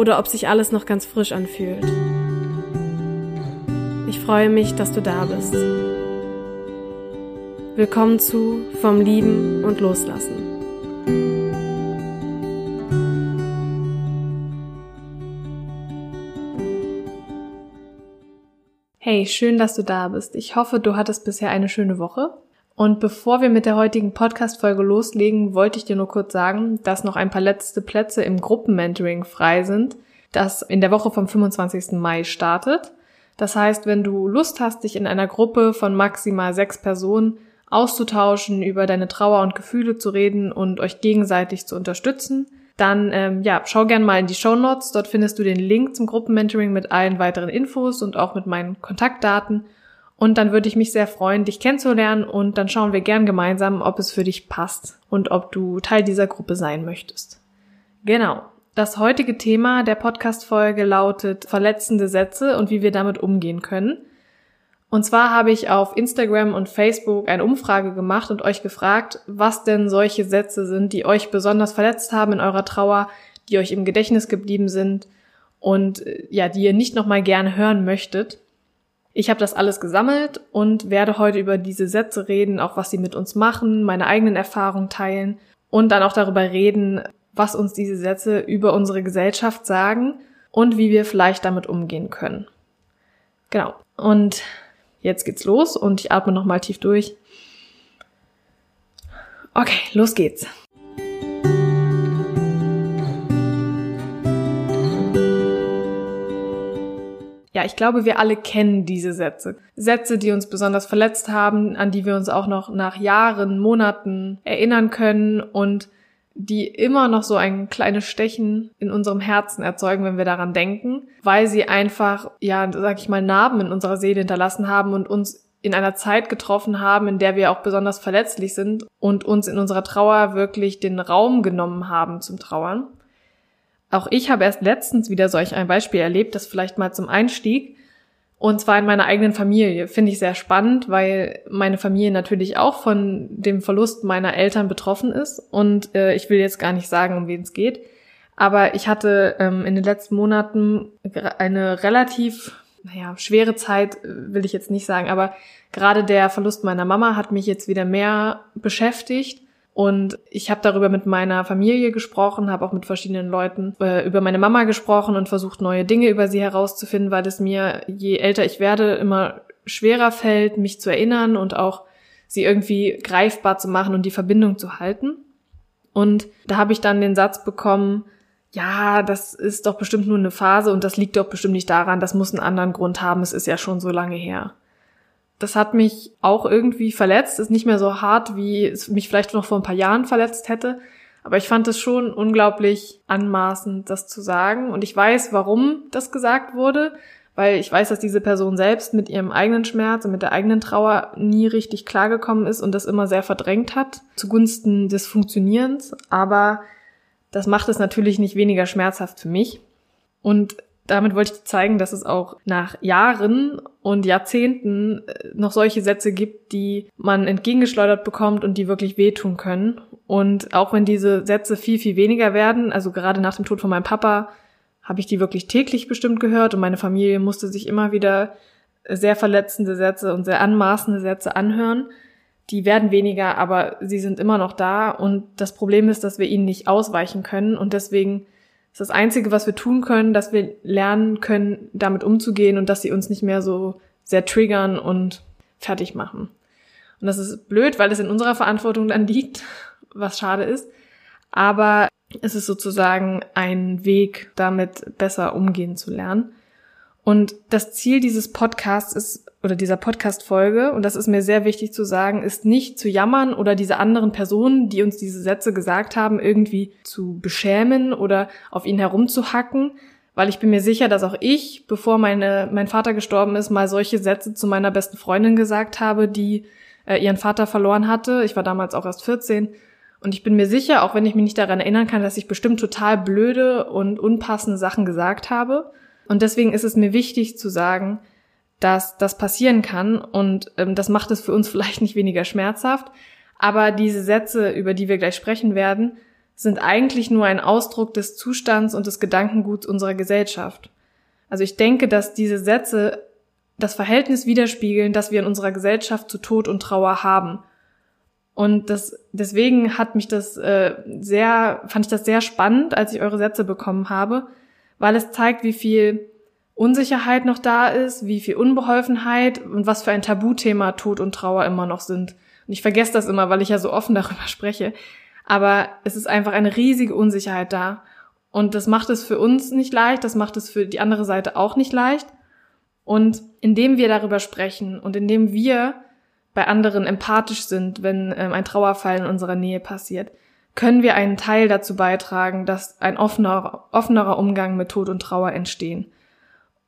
oder ob sich alles noch ganz frisch anfühlt. Ich freue mich, dass du da bist. Willkommen zu Vom Lieben und Loslassen. Hey, schön, dass du da bist. Ich hoffe, du hattest bisher eine schöne Woche. Und bevor wir mit der heutigen Podcast-Folge loslegen, wollte ich dir nur kurz sagen, dass noch ein paar letzte Plätze im Gruppenmentoring frei sind, das in der Woche vom 25. Mai startet. Das heißt, wenn du Lust hast, dich in einer Gruppe von maximal sechs Personen auszutauschen, über deine Trauer und Gefühle zu reden und euch gegenseitig zu unterstützen, dann ähm, ja, schau gern mal in die Show Notes. Dort findest du den Link zum Gruppenmentoring mit allen weiteren Infos und auch mit meinen Kontaktdaten. Und dann würde ich mich sehr freuen, dich kennenzulernen und dann schauen wir gern gemeinsam, ob es für dich passt und ob du Teil dieser Gruppe sein möchtest. Genau. Das heutige Thema der Podcast-Folge lautet verletzende Sätze und wie wir damit umgehen können. Und zwar habe ich auf Instagram und Facebook eine Umfrage gemacht und euch gefragt, was denn solche Sätze sind, die euch besonders verletzt haben in eurer Trauer, die euch im Gedächtnis geblieben sind und äh, ja, die ihr nicht nochmal gerne hören möchtet. Ich habe das alles gesammelt und werde heute über diese Sätze reden, auch was sie mit uns machen, meine eigenen Erfahrungen teilen und dann auch darüber reden, was uns diese Sätze über unsere Gesellschaft sagen und wie wir vielleicht damit umgehen können. Genau. Und jetzt geht's los und ich atme nochmal tief durch. Okay, los geht's. Ja, ich glaube, wir alle kennen diese Sätze. Sätze, die uns besonders verletzt haben, an die wir uns auch noch nach Jahren, Monaten erinnern können und die immer noch so ein kleines Stechen in unserem Herzen erzeugen, wenn wir daran denken, weil sie einfach, ja, sag ich mal, Narben in unserer Seele hinterlassen haben und uns in einer Zeit getroffen haben, in der wir auch besonders verletzlich sind und uns in unserer Trauer wirklich den Raum genommen haben zum Trauern. Auch ich habe erst letztens wieder solch ein Beispiel erlebt, das vielleicht mal zum Einstieg. Und zwar in meiner eigenen Familie. Finde ich sehr spannend, weil meine Familie natürlich auch von dem Verlust meiner Eltern betroffen ist. Und äh, ich will jetzt gar nicht sagen, um wen es geht. Aber ich hatte ähm, in den letzten Monaten eine relativ, naja, schwere Zeit, will ich jetzt nicht sagen, aber gerade der Verlust meiner Mama hat mich jetzt wieder mehr beschäftigt. Und ich habe darüber mit meiner Familie gesprochen, habe auch mit verschiedenen Leuten äh, über meine Mama gesprochen und versucht, neue Dinge über sie herauszufinden, weil es mir, je älter ich werde, immer schwerer fällt, mich zu erinnern und auch sie irgendwie greifbar zu machen und die Verbindung zu halten. Und da habe ich dann den Satz bekommen, ja, das ist doch bestimmt nur eine Phase und das liegt doch bestimmt nicht daran, das muss einen anderen Grund haben, es ist ja schon so lange her das hat mich auch irgendwie verletzt, ist nicht mehr so hart, wie es mich vielleicht noch vor ein paar Jahren verletzt hätte. Aber ich fand es schon unglaublich anmaßend, das zu sagen. Und ich weiß, warum das gesagt wurde, weil ich weiß, dass diese Person selbst mit ihrem eigenen Schmerz und mit der eigenen Trauer nie richtig klargekommen ist und das immer sehr verdrängt hat, zugunsten des Funktionierens. Aber das macht es natürlich nicht weniger schmerzhaft für mich. Und damit wollte ich zeigen, dass es auch nach Jahren und Jahrzehnten äh, noch solche Sätze gibt, die man entgegengeschleudert bekommt und die wirklich wehtun können. Und auch wenn diese Sätze viel, viel weniger werden, also gerade nach dem Tod von meinem Papa, habe ich die wirklich täglich bestimmt gehört und meine Familie musste sich immer wieder sehr verletzende Sätze und sehr anmaßende Sätze anhören. Die werden weniger, aber sie sind immer noch da und das Problem ist, dass wir ihnen nicht ausweichen können und deswegen ist das Einzige, was wir tun können, dass wir lernen können, damit umzugehen und dass sie uns nicht mehr so sehr triggern und fertig machen. Und das ist blöd, weil es in unserer Verantwortung dann liegt, was schade ist. Aber es ist sozusagen ein Weg, damit besser umgehen zu lernen. Und das Ziel dieses Podcasts ist, oder dieser Podcast-Folge, und das ist mir sehr wichtig zu sagen, ist nicht zu jammern oder diese anderen Personen, die uns diese Sätze gesagt haben, irgendwie zu beschämen oder auf ihn herumzuhacken, weil ich bin mir sicher, dass auch ich, bevor meine, mein Vater gestorben ist, mal solche Sätze zu meiner besten Freundin gesagt habe, die äh, ihren Vater verloren hatte. Ich war damals auch erst 14. Und ich bin mir sicher, auch wenn ich mich nicht daran erinnern kann, dass ich bestimmt total blöde und unpassende Sachen gesagt habe. Und deswegen ist es mir wichtig zu sagen, dass das passieren kann und ähm, das macht es für uns vielleicht nicht weniger schmerzhaft. Aber diese Sätze, über die wir gleich sprechen werden, sind eigentlich nur ein Ausdruck des Zustands und des Gedankenguts unserer Gesellschaft. Also ich denke, dass diese Sätze das Verhältnis widerspiegeln, das wir in unserer Gesellschaft zu Tod und Trauer haben. Und das, deswegen hat mich das äh, sehr, fand ich das sehr spannend, als ich eure Sätze bekommen habe, weil es zeigt, wie viel Unsicherheit noch da ist, wie viel Unbeholfenheit und was für ein Tabuthema Tod und Trauer immer noch sind. Und ich vergesse das immer, weil ich ja so offen darüber spreche. Aber es ist einfach eine riesige Unsicherheit da. Und das macht es für uns nicht leicht, das macht es für die andere Seite auch nicht leicht. Und indem wir darüber sprechen und indem wir bei anderen empathisch sind, wenn ähm, ein Trauerfall in unserer Nähe passiert, können wir einen Teil dazu beitragen, dass ein offener, offenerer Umgang mit Tod und Trauer entstehen.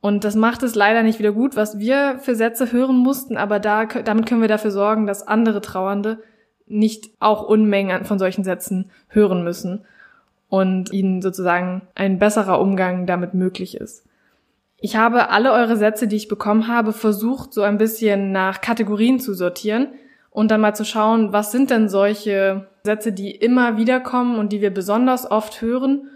Und das macht es leider nicht wieder gut, was wir für Sätze hören mussten, aber da, damit können wir dafür sorgen, dass andere Trauernde nicht auch Unmengen von solchen Sätzen hören müssen und ihnen sozusagen ein besserer Umgang damit möglich ist. Ich habe alle eure Sätze, die ich bekommen habe, versucht, so ein bisschen nach Kategorien zu sortieren und dann mal zu schauen, was sind denn solche Sätze, die immer wieder kommen und die wir besonders oft hören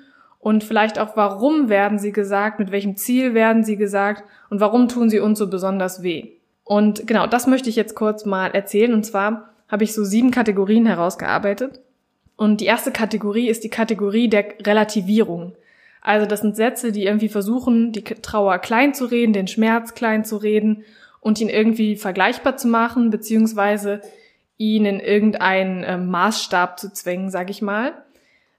und vielleicht auch, warum werden sie gesagt, mit welchem Ziel werden sie gesagt und warum tun sie uns so besonders weh. Und genau, das möchte ich jetzt kurz mal erzählen. Und zwar habe ich so sieben Kategorien herausgearbeitet. Und die erste Kategorie ist die Kategorie der Relativierung. Also das sind Sätze, die irgendwie versuchen, die Trauer klein zu reden, den Schmerz klein zu reden und ihn irgendwie vergleichbar zu machen, beziehungsweise ihn in irgendeinen äh, Maßstab zu zwängen, sag ich mal.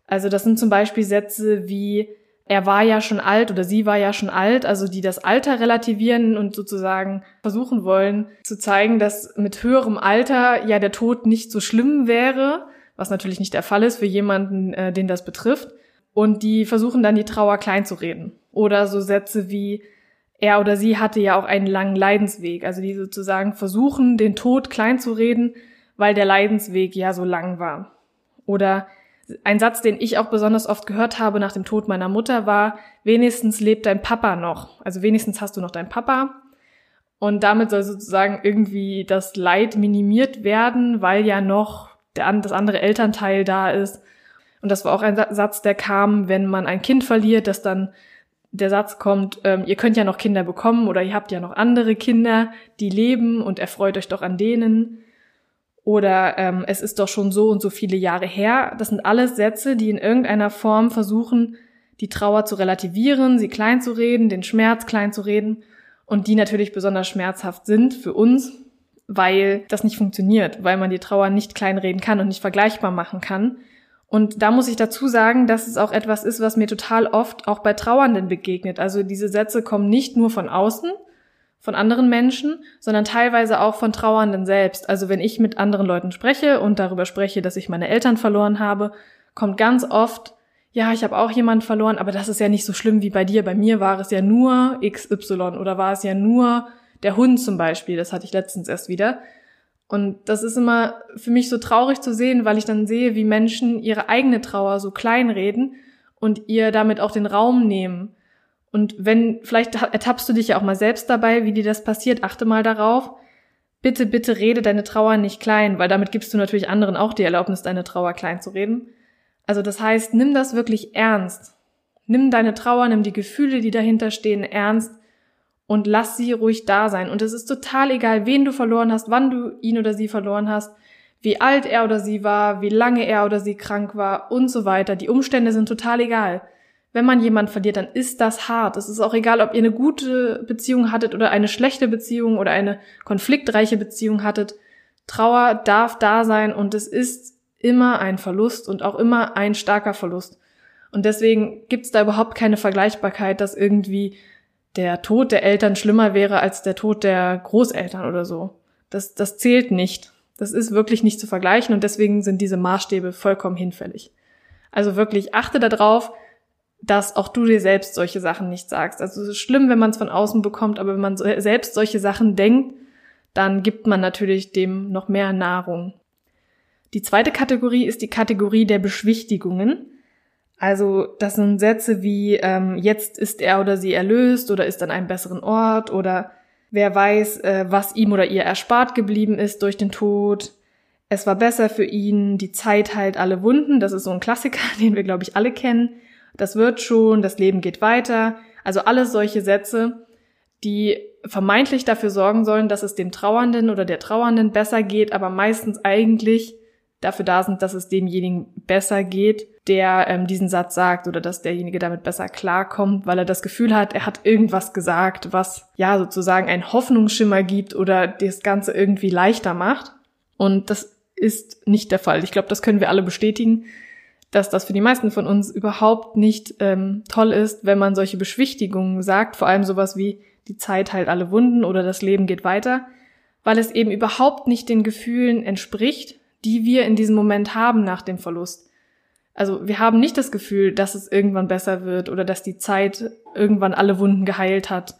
Also das sind zum Beispiel Sätze wie er war ja schon alt oder sie war ja schon alt, also die das Alter relativieren und sozusagen versuchen wollen zu zeigen, dass mit höherem Alter ja der Tod nicht so schlimm wäre, was natürlich nicht der Fall ist für jemanden, äh, den das betrifft. Und die versuchen dann die Trauer klein zu reden. Oder so Sätze wie er oder sie hatte ja auch einen langen Leidensweg, also die sozusagen versuchen, den Tod klein zu reden, weil der Leidensweg ja so lang war. Oder ein Satz, den ich auch besonders oft gehört habe nach dem Tod meiner Mutter war, wenigstens lebt dein Papa noch. Also wenigstens hast du noch deinen Papa. Und damit soll sozusagen irgendwie das Leid minimiert werden, weil ja noch der, das andere Elternteil da ist. Und das war auch ein Satz, der kam, wenn man ein Kind verliert, dass dann der Satz kommt, ähm, ihr könnt ja noch Kinder bekommen oder ihr habt ja noch andere Kinder, die leben und erfreut euch doch an denen oder ähm, es ist doch schon so und so viele Jahre her. Das sind alles Sätze, die in irgendeiner Form versuchen, die Trauer zu relativieren, sie klein zu reden, den Schmerz klein zu reden und die natürlich besonders schmerzhaft sind für uns, weil das nicht funktioniert, weil man die Trauer nicht kleinreden kann und nicht vergleichbar machen kann. Und da muss ich dazu sagen, dass es auch etwas ist, was mir total oft auch bei Trauernden begegnet. Also diese Sätze kommen nicht nur von außen, von anderen Menschen, sondern teilweise auch von Trauernden selbst. Also wenn ich mit anderen Leuten spreche und darüber spreche, dass ich meine Eltern verloren habe, kommt ganz oft, ja, ich habe auch jemanden verloren, aber das ist ja nicht so schlimm wie bei dir. Bei mir war es ja nur XY oder war es ja nur der Hund zum Beispiel. Das hatte ich letztens erst wieder. Und das ist immer für mich so traurig zu sehen, weil ich dann sehe, wie Menschen ihre eigene Trauer so klein reden und ihr damit auch den Raum nehmen. Und wenn, vielleicht ertappst du dich ja auch mal selbst dabei, wie dir das passiert, achte mal darauf. Bitte, bitte rede deine Trauer nicht klein, weil damit gibst du natürlich anderen auch die Erlaubnis, deine Trauer klein zu reden. Also das heißt, nimm das wirklich ernst. Nimm deine Trauer, nimm die Gefühle, die dahinter stehen, ernst und lass sie ruhig da sein. Und es ist total egal, wen du verloren hast, wann du ihn oder sie verloren hast, wie alt er oder sie war, wie lange er oder sie krank war und so weiter. Die Umstände sind total egal. Wenn man jemanden verliert, dann ist das hart. Es ist auch egal, ob ihr eine gute Beziehung hattet oder eine schlechte Beziehung oder eine konfliktreiche Beziehung hattet. Trauer darf da sein und es ist immer ein Verlust und auch immer ein starker Verlust. Und deswegen gibt's da überhaupt keine Vergleichbarkeit, dass irgendwie der Tod der Eltern schlimmer wäre als der Tod der Großeltern oder so. Das, das zählt nicht. Das ist wirklich nicht zu vergleichen und deswegen sind diese Maßstäbe vollkommen hinfällig. Also wirklich achte darauf, dass auch du dir selbst solche Sachen nicht sagst. Also es ist schlimm, wenn man es von außen bekommt, aber wenn man selbst solche Sachen denkt, dann gibt man natürlich dem noch mehr Nahrung. Die zweite Kategorie ist die Kategorie der Beschwichtigungen. Also das sind Sätze wie ähm, jetzt ist er oder sie erlöst oder ist an einem besseren Ort oder wer weiß, äh, was ihm oder ihr erspart geblieben ist durch den Tod. Es war besser für ihn, die Zeit heilt alle Wunden. Das ist so ein Klassiker, den wir, glaube ich, alle kennen das wird schon, das Leben geht weiter. Also alles solche Sätze, die vermeintlich dafür sorgen sollen, dass es dem Trauernden oder der Trauernden besser geht, aber meistens eigentlich dafür da sind, dass es demjenigen besser geht, der ähm, diesen Satz sagt oder dass derjenige damit besser klarkommt, weil er das Gefühl hat, er hat irgendwas gesagt, was ja sozusagen einen Hoffnungsschimmer gibt oder das Ganze irgendwie leichter macht. Und das ist nicht der Fall. Ich glaube, das können wir alle bestätigen dass das für die meisten von uns überhaupt nicht ähm, toll ist, wenn man solche Beschwichtigungen sagt, vor allem sowas wie die Zeit heilt alle Wunden oder das Leben geht weiter, weil es eben überhaupt nicht den Gefühlen entspricht, die wir in diesem Moment haben nach dem Verlust. Also wir haben nicht das Gefühl, dass es irgendwann besser wird oder dass die Zeit irgendwann alle Wunden geheilt hat.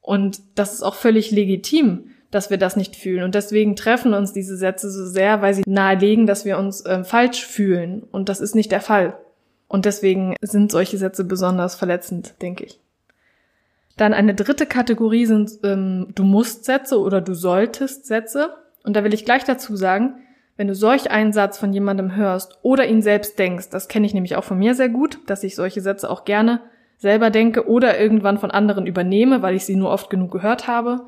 Und das ist auch völlig legitim dass wir das nicht fühlen. Und deswegen treffen uns diese Sätze so sehr, weil sie nahelegen, dass wir uns äh, falsch fühlen. Und das ist nicht der Fall. Und deswegen sind solche Sätze besonders verletzend, denke ich. Dann eine dritte Kategorie sind ähm, du musst Sätze oder du solltest Sätze. Und da will ich gleich dazu sagen, wenn du solch einen Satz von jemandem hörst oder ihn selbst denkst, das kenne ich nämlich auch von mir sehr gut, dass ich solche Sätze auch gerne selber denke oder irgendwann von anderen übernehme, weil ich sie nur oft genug gehört habe,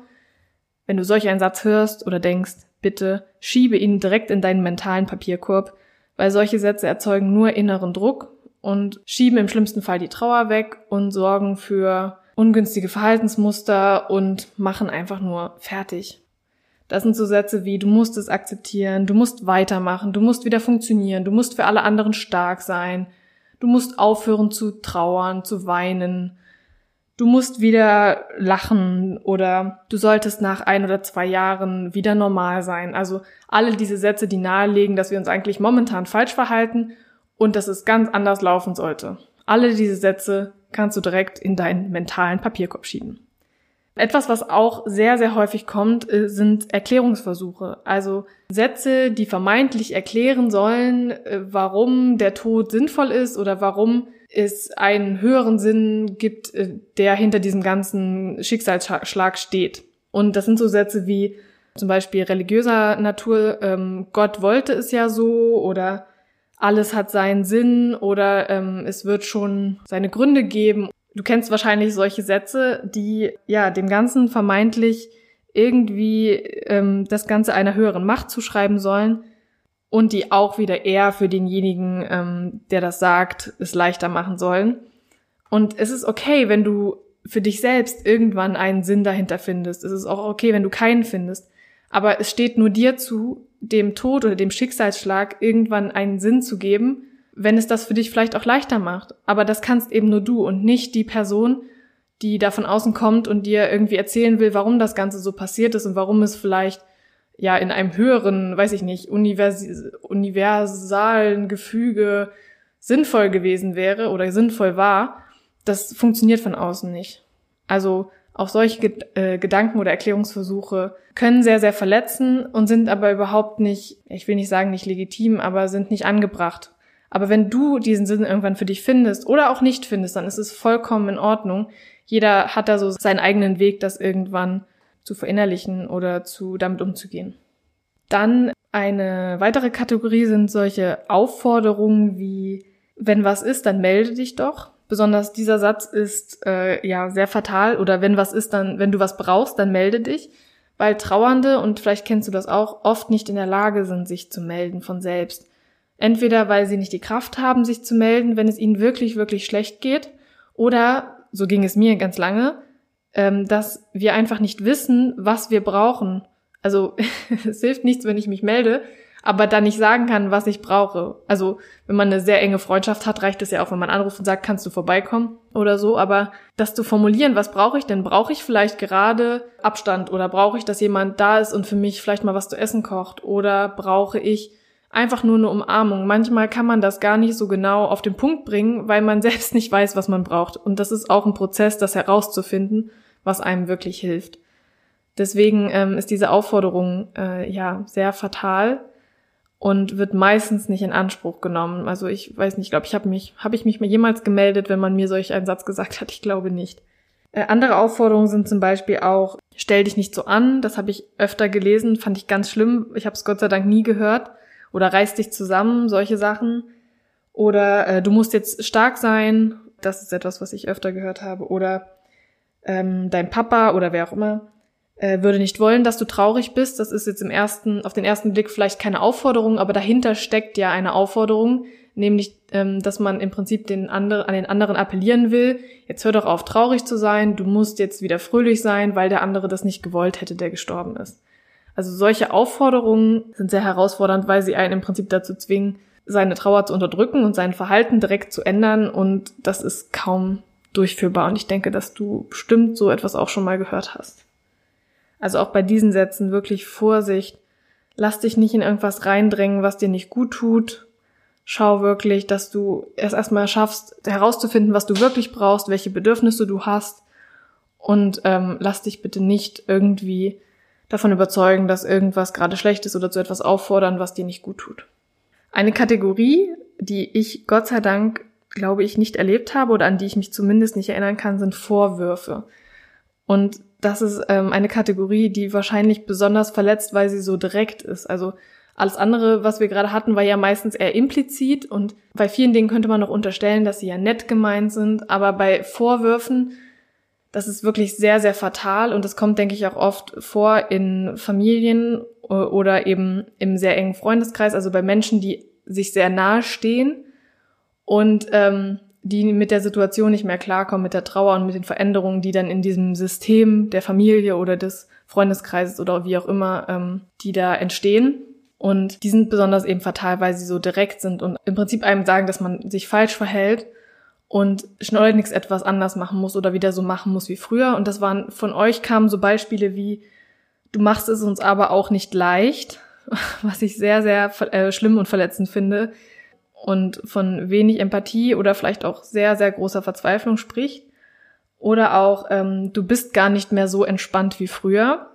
wenn du solch einen Satz hörst oder denkst, bitte schiebe ihn direkt in deinen mentalen Papierkorb, weil solche Sätze erzeugen nur inneren Druck und schieben im schlimmsten Fall die Trauer weg und sorgen für ungünstige Verhaltensmuster und machen einfach nur fertig. Das sind so Sätze wie du musst es akzeptieren, du musst weitermachen, du musst wieder funktionieren, du musst für alle anderen stark sein, du musst aufhören zu trauern, zu weinen, du musst wieder lachen oder du solltest nach ein oder zwei Jahren wieder normal sein. Also alle diese Sätze, die nahelegen, dass wir uns eigentlich momentan falsch verhalten und dass es ganz anders laufen sollte. Alle diese Sätze kannst du direkt in deinen mentalen Papierkorb schieben. Etwas, was auch sehr, sehr häufig kommt, äh, sind Erklärungsversuche. Also Sätze, die vermeintlich erklären sollen, äh, warum der Tod sinnvoll ist oder warum es einen höheren Sinn gibt, äh, der hinter diesem ganzen Schicksalsschlag steht. Und das sind so Sätze wie zum Beispiel religiöser Natur, ähm, Gott wollte es ja so oder alles hat seinen Sinn oder ähm, es wird schon seine Gründe geben. Du kennst wahrscheinlich solche Sätze, die ja dem Ganzen vermeintlich irgendwie ähm, das Ganze einer höheren Macht zuschreiben sollen und die auch wieder eher für denjenigen, ähm, der das sagt, es leichter machen sollen. Und es ist okay, wenn du für dich selbst irgendwann einen Sinn dahinter findest. Es ist auch okay, wenn du keinen findest. Aber es steht nur dir zu, dem Tod oder dem Schicksalsschlag irgendwann einen Sinn zu geben, wenn es das für dich vielleicht auch leichter macht. Aber das kannst eben nur du und nicht die Person, die da von außen kommt und dir irgendwie erzählen will, warum das Ganze so passiert ist und warum es vielleicht ja in einem höheren, weiß ich nicht, univers universalen Gefüge sinnvoll gewesen wäre oder sinnvoll war, das funktioniert von außen nicht. Also auch solche äh, Gedanken oder Erklärungsversuche können sehr, sehr verletzen und sind aber überhaupt nicht, ich will nicht sagen nicht legitim, aber sind nicht angebracht. Aber wenn du diesen Sinn irgendwann für dich findest oder auch nicht findest, dann ist es vollkommen in Ordnung. Jeder hat da so seinen eigenen Weg, das irgendwann zu verinnerlichen oder zu damit umzugehen. Dann eine weitere Kategorie sind solche Aufforderungen wie wenn was ist, dann melde dich doch. Besonders dieser Satz ist äh, ja sehr fatal oder wenn was ist, dann wenn du was brauchst, dann melde dich, weil Trauernde und vielleicht kennst du das auch oft nicht in der Lage sind, sich zu melden von selbst. Entweder weil sie nicht die Kraft haben, sich zu melden, wenn es ihnen wirklich wirklich schlecht geht, Oder, so ging es mir ganz lange, ähm, dass wir einfach nicht wissen, was wir brauchen. Also es hilft nichts, wenn ich mich melde, aber dann nicht sagen kann, was ich brauche. Also wenn man eine sehr enge Freundschaft hat, reicht es ja auch, wenn man anruft und sagt, kannst du vorbeikommen oder so. Aber das zu formulieren, was brauche ich denn? Brauche ich vielleicht gerade Abstand oder brauche ich, dass jemand da ist und für mich vielleicht mal was zu essen kocht? Oder brauche ich einfach nur eine Umarmung? Manchmal kann man das gar nicht so genau auf den Punkt bringen, weil man selbst nicht weiß, was man braucht. Und das ist auch ein Prozess, das herauszufinden, was einem wirklich hilft. Deswegen ähm, ist diese Aufforderung äh, ja sehr fatal und wird meistens nicht in Anspruch genommen. Also ich weiß nicht, ich glaube, ich habe mich, habe ich mich mal jemals gemeldet, wenn man mir solch einen Satz gesagt hat? Ich glaube nicht. Äh, andere Aufforderungen sind zum Beispiel auch, stell dich nicht so an. Das habe ich öfter gelesen, fand ich ganz schlimm. Ich habe es Gott sei Dank nie gehört. Oder reiß dich zusammen, solche Sachen. Oder äh, du musst jetzt stark sein. Das ist etwas, was ich öfter gehört habe. Oder ähm, dein Papa oder wer auch immer äh, würde nicht wollen, dass du traurig bist. Das ist jetzt im ersten, auf den ersten Blick vielleicht keine Aufforderung, aber dahinter steckt ja eine Aufforderung, nämlich, ähm, dass man im Prinzip den anderen, an den anderen appellieren will. Jetzt hör doch auf, traurig zu sein. Du musst jetzt wieder fröhlich sein, weil der andere das nicht gewollt hätte, der gestorben ist. Also solche Aufforderungen sind sehr herausfordernd, weil sie einen im Prinzip dazu zwingen, seine Trauer zu unterdrücken und sein Verhalten direkt zu ändern. Und das ist kaum durchführbar. Und ich denke, dass du bestimmt so etwas auch schon mal gehört hast. Also auch bei diesen Sätzen wirklich Vorsicht. Lass dich nicht in irgendwas reindrängen, was dir nicht gut tut. Schau wirklich, dass du es erstmal schaffst, herauszufinden, was du wirklich brauchst, welche Bedürfnisse du hast. Und ähm, lass dich bitte nicht irgendwie davon überzeugen, dass irgendwas gerade schlecht ist oder zu etwas auffordern, was dir nicht gut tut. Eine Kategorie, die ich Gott sei Dank, glaube ich, nicht erlebt habe oder an die ich mich zumindest nicht erinnern kann, sind Vorwürfe. Und das ist ähm, eine Kategorie, die wahrscheinlich besonders verletzt, weil sie so direkt ist. Also alles andere, was wir gerade hatten, war ja meistens eher implizit und bei vielen Dingen könnte man noch unterstellen, dass sie ja nett gemeint sind, aber bei Vorwürfen, das ist wirklich sehr, sehr fatal und das kommt, denke ich, auch oft vor in Familien oder eben im sehr engen Freundeskreis, also bei Menschen, die sich sehr nahe stehen und ähm, die mit der Situation nicht mehr klarkommen, mit der Trauer und mit den Veränderungen, die dann in diesem System der Familie oder des Freundeskreises oder wie auch immer, ähm, die da entstehen. Und die sind besonders eben fatal, weil sie so direkt sind und im Prinzip einem sagen, dass man sich falsch verhält und schleunigst etwas anders machen muss oder wieder so machen muss wie früher. Und das waren von euch kamen so Beispiele wie, du machst es uns aber auch nicht leicht, was ich sehr, sehr äh, schlimm und verletzend finde und von wenig Empathie oder vielleicht auch sehr, sehr großer Verzweiflung spricht. Oder auch, ähm, du bist gar nicht mehr so entspannt wie früher.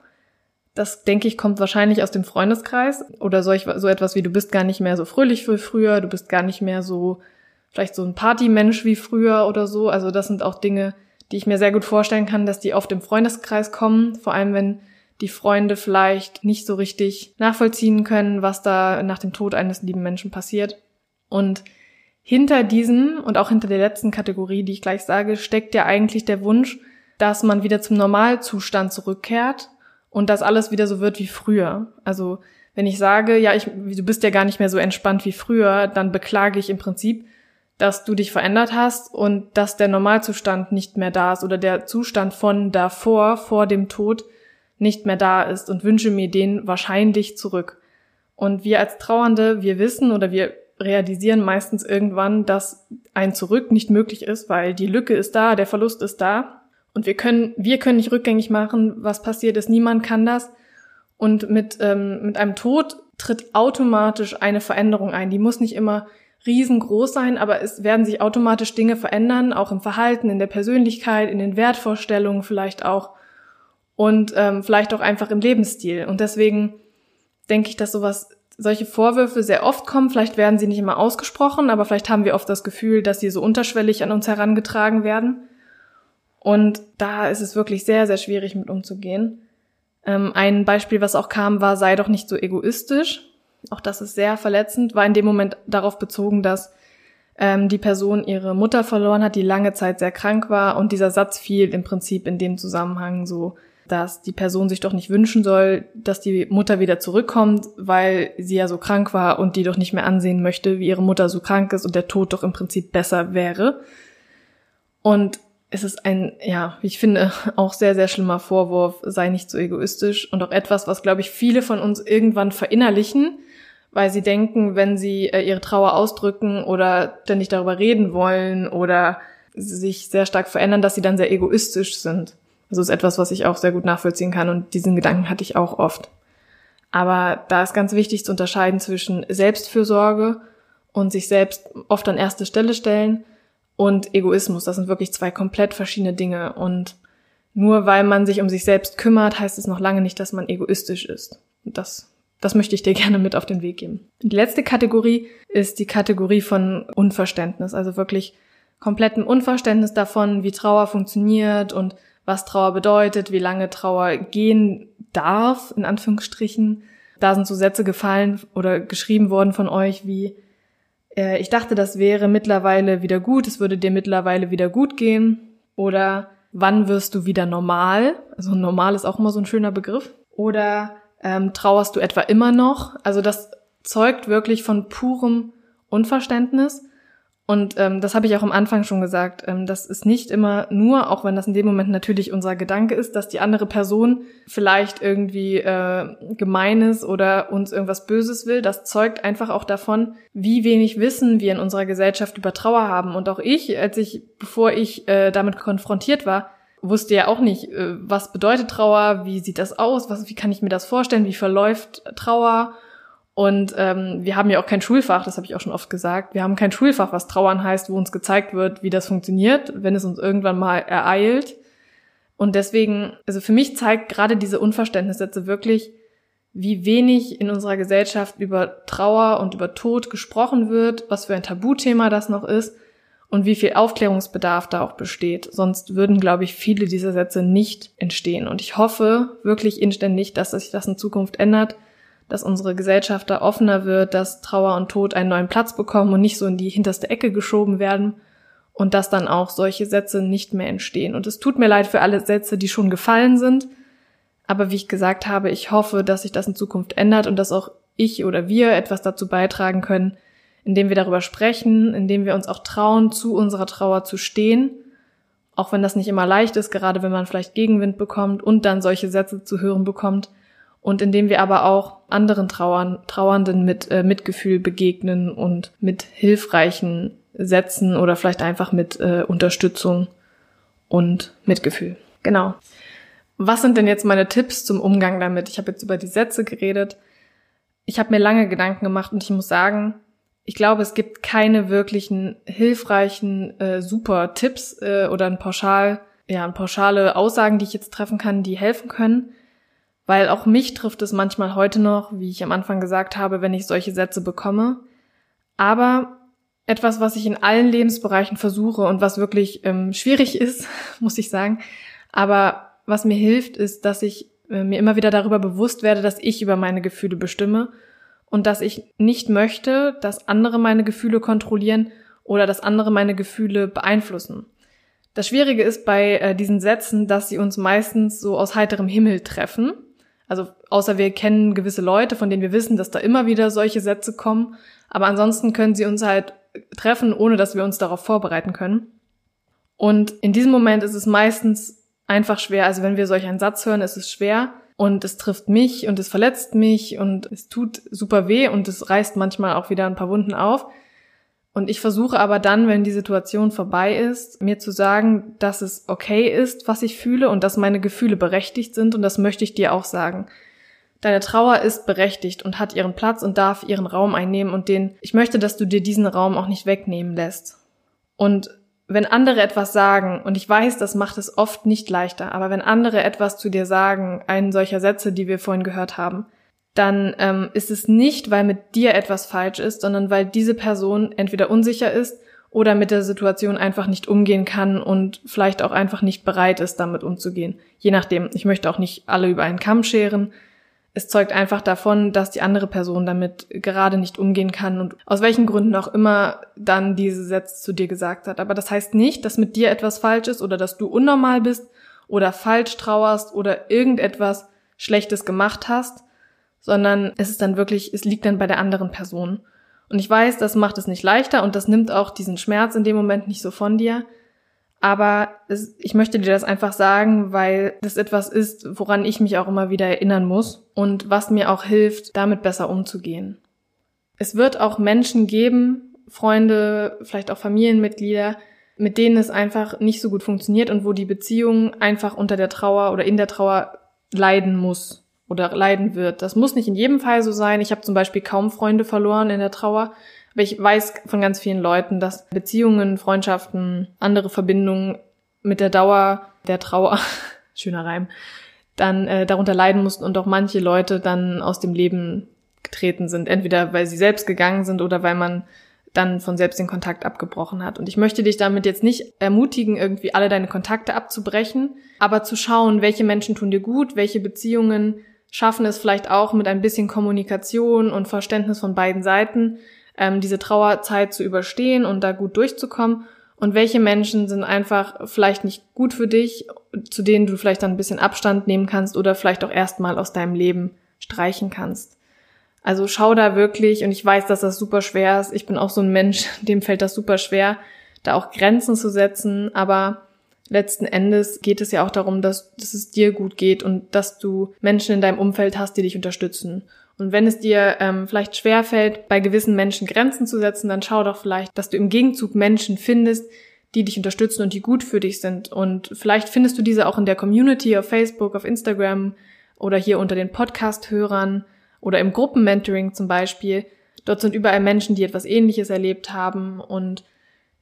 Das, denke ich, kommt wahrscheinlich aus dem Freundeskreis. Oder solch, so etwas wie, du bist gar nicht mehr so fröhlich wie früher, du bist gar nicht mehr so, vielleicht so ein Partymensch wie früher oder so. Also das sind auch Dinge, die ich mir sehr gut vorstellen kann, dass die oft im Freundeskreis kommen. Vor allem, wenn die Freunde vielleicht nicht so richtig nachvollziehen können, was da nach dem Tod eines lieben Menschen passiert. Und hinter diesem und auch hinter der letzten Kategorie, die ich gleich sage, steckt ja eigentlich der Wunsch, dass man wieder zum Normalzustand zurückkehrt und dass alles wieder so wird wie früher. Also wenn ich sage, ja, ich, du bist ja gar nicht mehr so entspannt wie früher, dann beklage ich im Prinzip, dass du dich verändert hast und dass der Normalzustand nicht mehr da ist oder der Zustand von davor, vor dem Tod, nicht mehr da ist und wünsche mir den wahrscheinlich zurück. Und wir als Trauernde, wir wissen oder wir realisieren meistens irgendwann, dass ein Zurück nicht möglich ist, weil die Lücke ist da, der Verlust ist da. Und wir können, wir können nicht rückgängig machen, was passiert ist. Niemand kann das. Und mit, ähm, mit einem Tod tritt automatisch eine Veränderung ein. Die muss nicht immer riesengroß sein, aber es werden sich automatisch Dinge verändern, auch im Verhalten, in der Persönlichkeit, in den Wertvorstellungen vielleicht auch und ähm, vielleicht auch einfach im Lebensstil. Und deswegen denke ich, dass sowas solche Vorwürfe sehr oft kommen. Vielleicht werden sie nicht immer ausgesprochen, aber vielleicht haben wir oft das Gefühl, dass sie so unterschwellig an uns herangetragen werden. Und da ist es wirklich sehr, sehr schwierig mit umzugehen. Ähm, ein Beispiel, was auch kam, war, sei doch nicht so egoistisch. Auch das ist sehr verletzend, war in dem Moment darauf bezogen, dass ähm, die Person ihre Mutter verloren hat, die lange Zeit sehr krank war. Und dieser Satz fiel im Prinzip in dem Zusammenhang so, dass die Person sich doch nicht wünschen soll, dass die Mutter wieder zurückkommt, weil sie ja so krank war und die doch nicht mehr ansehen möchte, wie ihre Mutter so krank ist und der Tod doch im Prinzip besser wäre. Und es ist ein, ja, ich finde, auch sehr, sehr schlimmer Vorwurf, sei nicht so egoistisch und auch etwas, was, glaube ich, viele von uns irgendwann verinnerlichen, weil sie denken, wenn sie äh, ihre Trauer ausdrücken oder ständig darüber reden wollen oder sich sehr stark verändern, dass sie dann sehr egoistisch sind. Also ist etwas, was ich auch sehr gut nachvollziehen kann und diesen Gedanken hatte ich auch oft. Aber da ist ganz wichtig zu unterscheiden zwischen Selbstfürsorge und sich selbst oft an erste Stelle stellen und Egoismus. Das sind wirklich zwei komplett verschiedene Dinge. Und nur weil man sich um sich selbst kümmert, heißt es noch lange nicht, dass man egoistisch ist. Das, das möchte ich dir gerne mit auf den Weg geben. Die letzte Kategorie ist die Kategorie von Unverständnis. Also wirklich komplettem Unverständnis davon, wie Trauer funktioniert und was Trauer bedeutet, wie lange Trauer gehen darf, in Anführungsstrichen. Da sind so Sätze gefallen oder geschrieben worden von euch wie, äh, ich dachte, das wäre mittlerweile wieder gut, es würde dir mittlerweile wieder gut gehen. Oder wann wirst du wieder normal? Also normal ist auch immer so ein schöner Begriff. Oder ähm, trauerst du etwa immer noch? Also das zeugt wirklich von purem Unverständnis. Und ähm, das habe ich auch am Anfang schon gesagt. Ähm, das ist nicht immer nur, auch wenn das in dem Moment natürlich unser Gedanke ist, dass die andere Person vielleicht irgendwie äh, gemein ist oder uns irgendwas Böses will. Das zeugt einfach auch davon, wie wenig Wissen wir in unserer Gesellschaft über Trauer haben. Und auch ich, als ich, bevor ich äh, damit konfrontiert war, wusste ja auch nicht, äh, was bedeutet Trauer, wie sieht das aus, was, wie kann ich mir das vorstellen, wie verläuft Trauer und ähm, wir haben ja auch kein Schulfach, das habe ich auch schon oft gesagt. Wir haben kein Schulfach, was Trauern heißt, wo uns gezeigt wird, wie das funktioniert, wenn es uns irgendwann mal ereilt. Und deswegen, also für mich zeigt gerade diese Unverständnissätze wirklich, wie wenig in unserer Gesellschaft über Trauer und über Tod gesprochen wird, was für ein Tabuthema das noch ist und wie viel Aufklärungsbedarf da auch besteht. Sonst würden, glaube ich, viele dieser Sätze nicht entstehen. Und ich hoffe wirklich inständig, dass sich das in Zukunft ändert dass unsere Gesellschaft da offener wird, dass Trauer und Tod einen neuen Platz bekommen und nicht so in die hinterste Ecke geschoben werden und dass dann auch solche Sätze nicht mehr entstehen. Und es tut mir leid für alle Sätze, die schon gefallen sind. Aber wie ich gesagt habe, ich hoffe, dass sich das in Zukunft ändert und dass auch ich oder wir etwas dazu beitragen können, indem wir darüber sprechen, indem wir uns auch trauen, zu unserer Trauer zu stehen. Auch wenn das nicht immer leicht ist, gerade wenn man vielleicht Gegenwind bekommt und dann solche Sätze zu hören bekommt und indem wir aber auch anderen Trauern, Trauernden mit äh, Mitgefühl begegnen und mit hilfreichen Sätzen oder vielleicht einfach mit äh, Unterstützung und Mitgefühl. Genau. Was sind denn jetzt meine Tipps zum Umgang damit? Ich habe jetzt über die Sätze geredet. Ich habe mir lange Gedanken gemacht und ich muss sagen, ich glaube, es gibt keine wirklichen hilfreichen äh, super Tipps äh, oder ein pauschal ja, ein pauschale Aussagen, die ich jetzt treffen kann, die helfen können weil auch mich trifft es manchmal heute noch, wie ich am Anfang gesagt habe, wenn ich solche Sätze bekomme. Aber etwas, was ich in allen Lebensbereichen versuche und was wirklich ähm, schwierig ist, muss ich sagen. Aber was mir hilft, ist, dass ich äh, mir immer wieder darüber bewusst werde, dass ich über meine Gefühle bestimme und dass ich nicht möchte, dass andere meine Gefühle kontrollieren oder dass andere meine Gefühle beeinflussen. Das Schwierige ist bei äh, diesen Sätzen, dass sie uns meistens so aus heiterem Himmel treffen also außer wir kennen gewisse Leute, von denen wir wissen, dass da immer wieder solche Sätze kommen. Aber ansonsten können sie uns halt treffen, ohne dass wir uns darauf vorbereiten können. Und in diesem Moment ist es meistens einfach schwer. Also wenn wir solch einen Satz hören, ist es schwer und es trifft mich und es verletzt mich und es tut super weh und es reißt manchmal auch wieder ein paar Wunden auf. Und ich versuche aber dann, wenn die Situation vorbei ist, mir zu sagen, dass es okay ist, was ich fühle und dass meine Gefühle berechtigt sind und das möchte ich dir auch sagen. Deine Trauer ist berechtigt und hat ihren Platz und darf ihren Raum einnehmen und den, ich möchte, dass du dir diesen Raum auch nicht wegnehmen lässt. Und wenn andere etwas sagen, und ich weiß, das macht es oft nicht leichter, aber wenn andere etwas zu dir sagen, einen solcher Sätze, die wir vorhin gehört haben, dann ähm, ist es nicht, weil mit dir etwas falsch ist, sondern weil diese Person entweder unsicher ist oder mit der Situation einfach nicht umgehen kann und vielleicht auch einfach nicht bereit ist, damit umzugehen. Je nachdem. Ich möchte auch nicht alle über einen Kamm scheren. Es zeugt einfach davon, dass die andere Person damit gerade nicht umgehen kann und aus welchen Gründen auch immer dann diese Sätze zu dir gesagt hat. Aber das heißt nicht, dass mit dir etwas falsch ist oder dass du unnormal bist oder falsch trauerst oder irgendetwas Schlechtes gemacht hast, sondern es ist dann wirklich, es liegt dann bei der anderen Person. Und ich weiß, das macht es nicht leichter und das nimmt auch diesen Schmerz in dem Moment nicht so von dir. Aber es, ich möchte dir das einfach sagen, weil das etwas ist, woran ich mich auch immer wieder erinnern muss und was mir auch hilft, damit besser umzugehen. Es wird auch Menschen geben, Freunde, vielleicht auch Familienmitglieder, mit denen es einfach nicht so gut funktioniert und wo die Beziehung einfach unter der Trauer oder in der Trauer leiden muss oder leiden wird. Das muss nicht in jedem Fall so sein. Ich habe zum Beispiel kaum Freunde verloren in der Trauer, aber ich weiß von ganz vielen Leuten, dass Beziehungen, Freundschaften, andere Verbindungen mit der Dauer der Trauer, schöner Reim, dann äh, darunter leiden mussten und auch manche Leute dann aus dem Leben getreten sind. Entweder weil sie selbst gegangen sind oder weil man dann von selbst den Kontakt abgebrochen hat. Und ich möchte dich damit jetzt nicht ermutigen, irgendwie alle deine Kontakte abzubrechen, aber zu schauen, welche Menschen tun dir gut, welche Beziehungen schaffen es vielleicht auch mit ein bisschen Kommunikation und Verständnis von beiden Seiten, ähm, diese Trauerzeit zu überstehen und da gut durchzukommen und welche Menschen sind einfach vielleicht nicht gut für dich, zu denen du vielleicht dann ein bisschen Abstand nehmen kannst oder vielleicht auch erstmal aus deinem Leben streichen kannst. Also schau da wirklich, und ich weiß, dass das super schwer ist. Ich bin auch so ein Mensch, dem fällt das super schwer, da auch Grenzen zu setzen. Aber letzten Endes geht es ja auch darum, dass, dass es dir gut geht und dass du Menschen in deinem Umfeld hast, die dich unterstützen. Und wenn es dir ähm, vielleicht schwerfällt, bei gewissen Menschen Grenzen zu setzen, dann schau doch vielleicht, dass du im Gegenzug Menschen findest, die dich unterstützen und die gut für dich sind. Und vielleicht findest du diese auch in der Community auf Facebook, auf Instagram oder hier unter den Podcast-Hörern oder im Gruppenmentoring zum Beispiel. Dort sind überall Menschen, die etwas Ähnliches erlebt haben und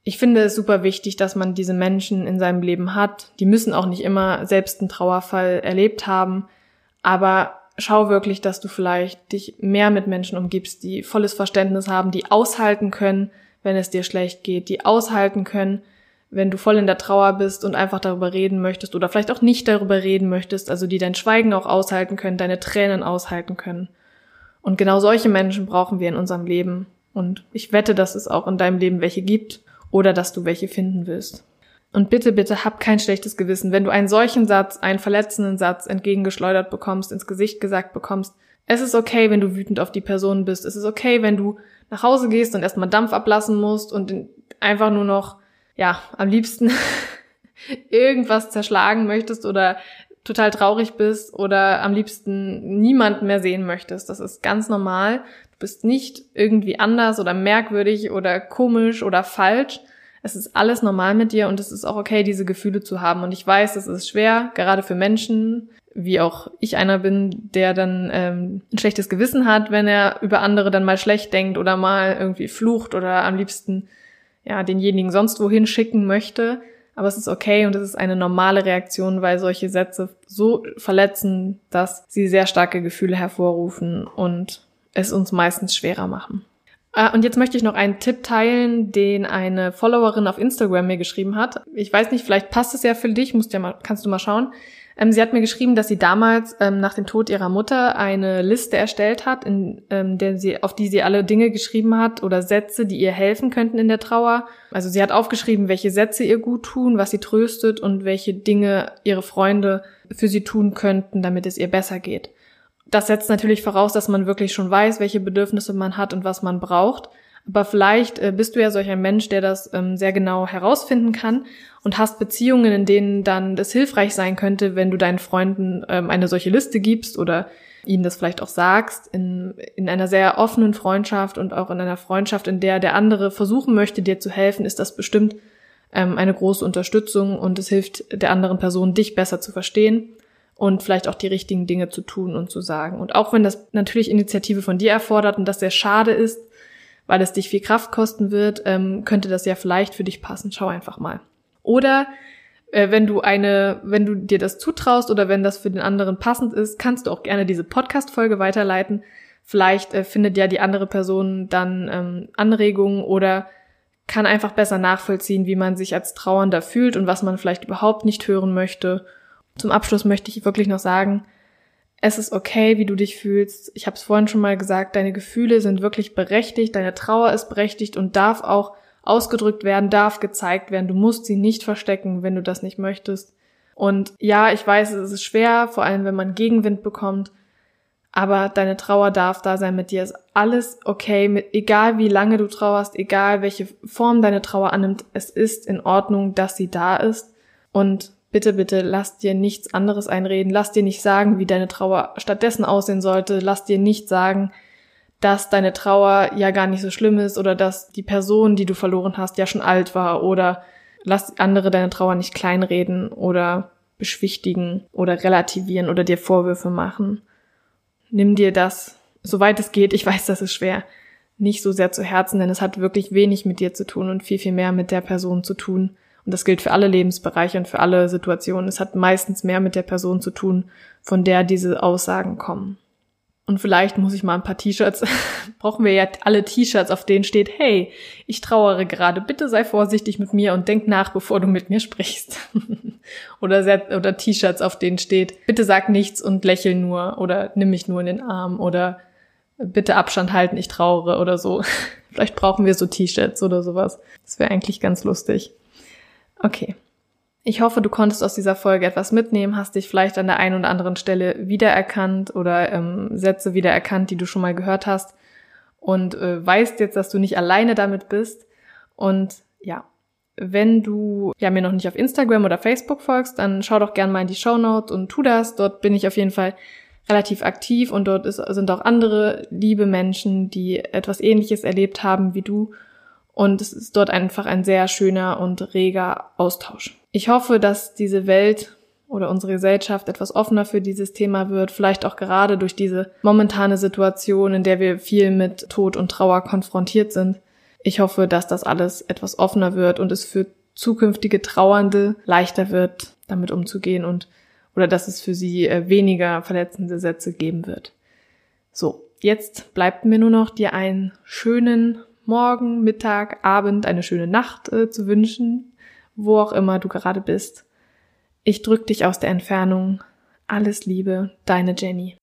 ich finde es super wichtig, dass man diese Menschen in seinem Leben hat. Die müssen auch nicht immer selbst einen Trauerfall erlebt haben, aber schau wirklich, dass du vielleicht dich mehr mit Menschen umgibst, die volles Verständnis haben, die aushalten können, wenn es dir schlecht geht, die aushalten können, wenn du voll in der Trauer bist und einfach darüber reden möchtest oder vielleicht auch nicht darüber reden möchtest, also die dein Schweigen auch aushalten können, deine Tränen aushalten können. Und genau solche Menschen brauchen wir in unserem Leben. Und ich wette, dass es auch in deinem Leben welche gibt oder dass du welche finden willst. Und bitte, bitte hab kein schlechtes Gewissen, wenn du einen solchen Satz, einen verletzenden Satz entgegengeschleudert bekommst, ins Gesicht gesagt bekommst. Es ist okay, wenn du wütend auf die Person bist. Es ist okay, wenn du nach Hause gehst und erstmal Dampf ablassen musst und einfach nur noch, ja, am liebsten irgendwas zerschlagen möchtest oder total traurig bist oder am liebsten niemanden mehr sehen möchtest. Das ist ganz normal. Du bist nicht irgendwie anders oder merkwürdig oder komisch oder falsch, es ist alles normal mit dir und es ist auch okay, diese Gefühle zu haben. Und ich weiß, es ist schwer, gerade für Menschen, wie auch ich einer bin, der dann ähm, ein schlechtes Gewissen hat, wenn er über andere dann mal schlecht denkt oder mal irgendwie flucht oder am liebsten ja denjenigen sonst wohin schicken möchte. Aber es ist okay und es ist eine normale Reaktion, weil solche Sätze so verletzen, dass sie sehr starke Gefühle hervorrufen und es uns meistens schwerer machen. Ah, und jetzt möchte ich noch einen Tipp teilen, den eine Followerin auf Instagram mir geschrieben hat. Ich weiß nicht, vielleicht passt es ja für dich, musst ja mal, kannst du mal schauen. Ähm, sie hat mir geschrieben, dass sie damals ähm, nach dem Tod ihrer Mutter eine Liste erstellt hat, in ähm, der sie, auf die sie alle Dinge geschrieben hat oder Sätze, die ihr helfen könnten in der Trauer. Also sie hat aufgeschrieben, welche Sätze ihr gut tun, was sie tröstet und welche Dinge ihre Freunde für sie tun könnten, damit es ihr besser geht. Das setzt natürlich voraus, dass man wirklich schon weiß, welche Bedürfnisse man hat und was man braucht. Aber vielleicht äh, bist du ja solch ein Mensch, der das ähm, sehr genau herausfinden kann und hast Beziehungen, in denen dann es hilfreich sein könnte, wenn du deinen Freunden ähm, eine solche Liste gibst oder ihnen das vielleicht auch sagst, in, in einer sehr offenen Freundschaft und auch in einer Freundschaft, in der der andere versuchen möchte, dir zu helfen, ist das bestimmt ähm, eine große Unterstützung und es hilft der anderen Person, dich besser zu verstehen und vielleicht auch die richtigen Dinge zu tun und zu sagen. Und auch wenn das natürlich Initiative von dir erfordert und das sehr schade ist, weil es dich viel Kraft kosten wird, ähm, könnte das ja vielleicht für dich passen. Schau einfach mal. Oder äh, wenn du eine, wenn du dir das zutraust oder wenn das für den anderen passend ist, kannst du auch gerne diese Podcast-Folge weiterleiten. Vielleicht äh, findet ja die andere Person dann ähm, Anregungen oder kann einfach besser nachvollziehen, wie man sich als Trauernder fühlt und was man vielleicht überhaupt nicht hören möchte zum Abschluss möchte ich wirklich noch sagen, es ist okay, wie du dich fühlst. Ich habe es vorhin schon mal gesagt, deine Gefühle sind wirklich berechtigt, deine Trauer ist berechtigt und darf auch ausgedrückt werden, darf gezeigt werden. Du musst sie nicht verstecken, wenn du das nicht möchtest. Und ja, ich weiß, es ist schwer, vor allem wenn man Gegenwind bekommt. Aber deine Trauer darf da sein, mit dir ist alles okay, mit, egal wie lange du trauerst, egal welche Form deine Trauer annimmt, es ist in Ordnung, dass sie da ist. Und bitte, bitte, lass dir nichts anderes einreden, lass dir nicht sagen, wie deine Trauer stattdessen aussehen sollte, lass dir nicht sagen, dass deine Trauer ja gar nicht so schlimm ist oder dass die Person, die du verloren hast, ja schon alt war oder lass andere deine Trauer nicht kleinreden oder beschwichtigen oder relativieren oder dir Vorwürfe machen. Nimm dir das, soweit es geht, ich weiß, das ist schwer, nicht so sehr zu Herzen, denn es hat wirklich wenig mit dir zu tun und viel, viel mehr mit der Person zu tun. Und das gilt für alle Lebensbereiche und für alle Situationen. Es hat meistens mehr mit der Person zu tun, von der diese Aussagen kommen. Und vielleicht muss ich mal ein paar T-Shirts, brauchen wir ja alle T-Shirts, auf denen steht, hey, ich trauere gerade, bitte sei vorsichtig mit mir und denk nach, bevor du mit mir sprichst. oder oder T-Shirts, auf denen steht, bitte sag nichts und lächel nur oder nimm mich nur in den Arm oder bitte Abstand halten, ich trauere oder so. vielleicht brauchen wir so T-Shirts oder sowas. Das wäre eigentlich ganz lustig. Okay. Ich hoffe, du konntest aus dieser Folge etwas mitnehmen, hast dich vielleicht an der einen oder anderen Stelle wiedererkannt oder ähm, Sätze wiedererkannt, die du schon mal gehört hast und äh, weißt jetzt, dass du nicht alleine damit bist. Und ja, wenn du ja mir noch nicht auf Instagram oder Facebook folgst, dann schau doch gerne mal in die Show Notes und tu das. Dort bin ich auf jeden Fall relativ aktiv und dort ist, sind auch andere liebe Menschen, die etwas Ähnliches erlebt haben wie du. Und es ist dort einfach ein sehr schöner und reger Austausch. Ich hoffe, dass diese Welt oder unsere Gesellschaft etwas offener für dieses Thema wird, vielleicht auch gerade durch diese momentane Situation, in der wir viel mit Tod und Trauer konfrontiert sind. Ich hoffe, dass das alles etwas offener wird und es für zukünftige Trauernde leichter wird, damit umzugehen und oder dass es für sie äh, weniger verletzende Sätze geben wird. So, jetzt bleibt mir nur noch dir einen schönen Morgen, Mittag, Abend, eine schöne Nacht äh, zu wünschen wo auch immer du gerade bist. Ich drück dich aus der Entfernung. Alles Liebe, deine Jenny.